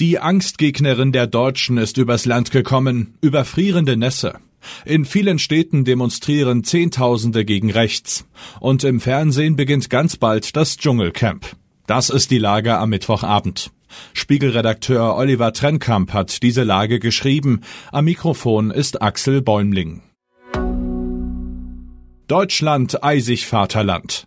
Die Angstgegnerin der Deutschen ist übers Land gekommen, überfrierende Nässe. In vielen Städten demonstrieren Zehntausende gegen rechts. Und im Fernsehen beginnt ganz bald das Dschungelcamp. Das ist die Lage am Mittwochabend. Spiegelredakteur Oliver Trennkamp hat diese Lage geschrieben. Am Mikrofon ist Axel Bäumling. Deutschland eisig Vaterland.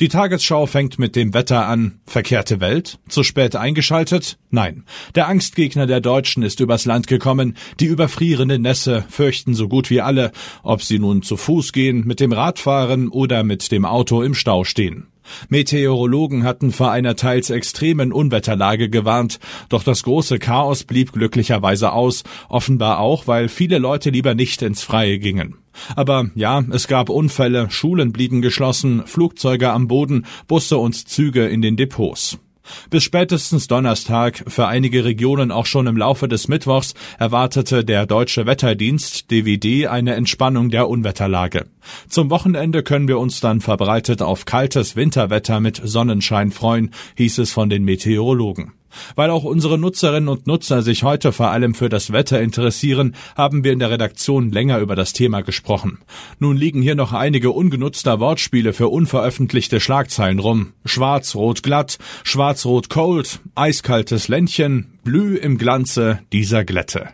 Die Tagesschau fängt mit dem Wetter an. Verkehrte Welt? Zu spät eingeschaltet? Nein. Der Angstgegner der Deutschen ist übers Land gekommen. Die überfrierende Nässe fürchten so gut wie alle, ob sie nun zu Fuß gehen, mit dem Rad fahren oder mit dem Auto im Stau stehen. Meteorologen hatten vor einer teils extremen Unwetterlage gewarnt, doch das große Chaos blieb glücklicherweise aus, offenbar auch, weil viele Leute lieber nicht ins Freie gingen. Aber ja, es gab Unfälle, Schulen blieben geschlossen, Flugzeuge am Boden, Busse und Züge in den Depots. Bis spätestens Donnerstag, für einige Regionen auch schon im Laufe des Mittwochs, erwartete der Deutsche Wetterdienst DWD eine Entspannung der Unwetterlage. Zum Wochenende können wir uns dann verbreitet auf kaltes Winterwetter mit Sonnenschein freuen, hieß es von den Meteorologen. Weil auch unsere Nutzerinnen und Nutzer sich heute vor allem für das Wetter interessieren, haben wir in der Redaktion länger über das Thema gesprochen. Nun liegen hier noch einige ungenutzter Wortspiele für unveröffentlichte Schlagzeilen rum. Schwarz-Rot glatt, Schwarz-Rot cold, eiskaltes Ländchen, Blü im Glanze dieser Glätte.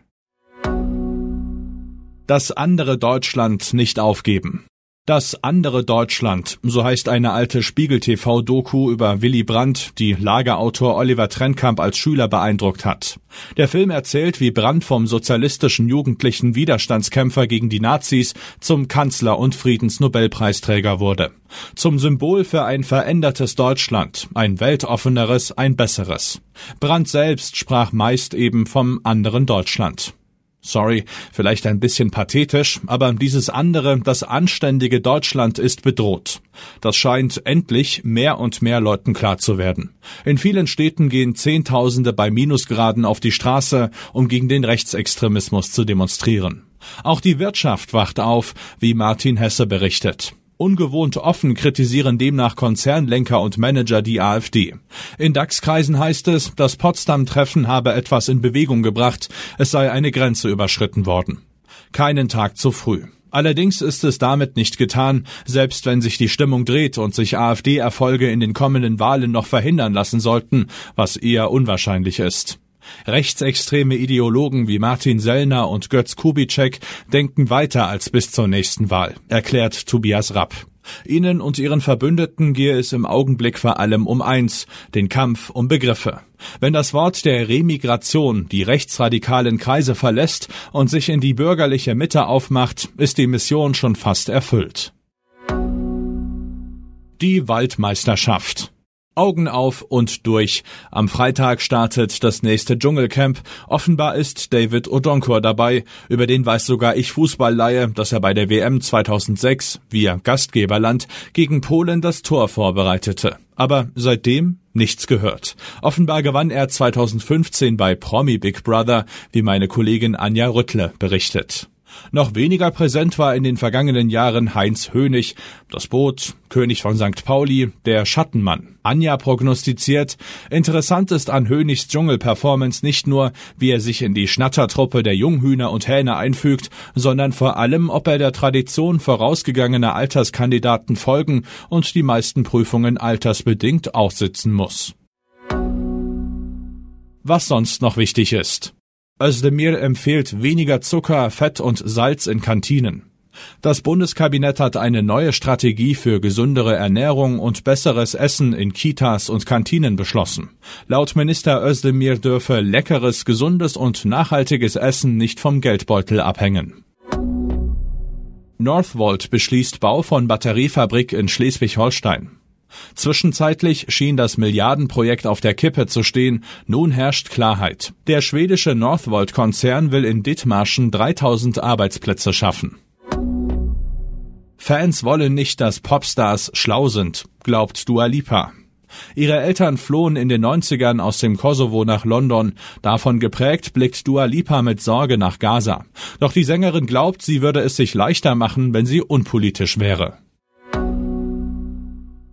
Das andere Deutschland nicht aufgeben. Das andere Deutschland, so heißt eine alte Spiegel-TV-Doku über Willy Brandt, die Lagerautor Oliver Trennkamp als Schüler beeindruckt hat. Der Film erzählt, wie Brandt vom sozialistischen jugendlichen Widerstandskämpfer gegen die Nazis zum Kanzler und Friedensnobelpreisträger wurde. Zum Symbol für ein verändertes Deutschland, ein weltoffeneres, ein besseres. Brandt selbst sprach meist eben vom anderen Deutschland. Sorry, vielleicht ein bisschen pathetisch, aber dieses andere, das anständige Deutschland ist bedroht. Das scheint endlich mehr und mehr Leuten klar zu werden. In vielen Städten gehen Zehntausende bei Minusgraden auf die Straße, um gegen den Rechtsextremismus zu demonstrieren. Auch die Wirtschaft wacht auf, wie Martin Hesse berichtet. Ungewohnt offen kritisieren demnach Konzernlenker und Manager die AfD. In DAX-Kreisen heißt es, das Potsdam-Treffen habe etwas in Bewegung gebracht, es sei eine Grenze überschritten worden. Keinen Tag zu früh. Allerdings ist es damit nicht getan, selbst wenn sich die Stimmung dreht und sich AfD-Erfolge in den kommenden Wahlen noch verhindern lassen sollten, was eher unwahrscheinlich ist. Rechtsextreme Ideologen wie Martin Sellner und Götz Kubitschek denken weiter als bis zur nächsten Wahl, erklärt Tobias Rapp. Ihnen und ihren Verbündeten gehe es im Augenblick vor allem um eins, den Kampf um Begriffe. Wenn das Wort der Remigration die rechtsradikalen Kreise verlässt und sich in die bürgerliche Mitte aufmacht, ist die Mission schon fast erfüllt. Die Waldmeisterschaft Augen auf und durch. Am Freitag startet das nächste Dschungelcamp. Offenbar ist David Odonkor dabei. Über den weiß sogar ich Fußballleihe, dass er bei der WM 2006 via Gastgeberland gegen Polen das Tor vorbereitete. Aber seitdem nichts gehört. Offenbar gewann er 2015 bei Promi Big Brother, wie meine Kollegin Anja Rüttle berichtet. Noch weniger präsent war in den vergangenen Jahren Heinz Hönig, das Boot, König von St. Pauli, der Schattenmann. Anja prognostiziert, interessant ist an Hönigs Dschungelperformance nicht nur, wie er sich in die Schnattertruppe der Junghühner und Hähne einfügt, sondern vor allem, ob er der Tradition vorausgegangener Alterskandidaten folgen und die meisten Prüfungen altersbedingt aussitzen muss. Was sonst noch wichtig ist. Özdemir empfiehlt weniger Zucker, Fett und Salz in Kantinen. Das Bundeskabinett hat eine neue Strategie für gesündere Ernährung und besseres Essen in Kitas und Kantinen beschlossen. Laut Minister Özdemir dürfe leckeres, gesundes und nachhaltiges Essen nicht vom Geldbeutel abhängen. Northvolt beschließt Bau von Batteriefabrik in Schleswig-Holstein. Zwischenzeitlich schien das Milliardenprojekt auf der Kippe zu stehen, nun herrscht Klarheit. Der schwedische Northvolt-Konzern will in Dithmarschen 3000 Arbeitsplätze schaffen. Fans wollen nicht, dass Popstars schlau sind, glaubt Dua Lipa. Ihre Eltern flohen in den 90ern aus dem Kosovo nach London. Davon geprägt blickt Dua Lipa mit Sorge nach Gaza. Doch die Sängerin glaubt, sie würde es sich leichter machen, wenn sie unpolitisch wäre.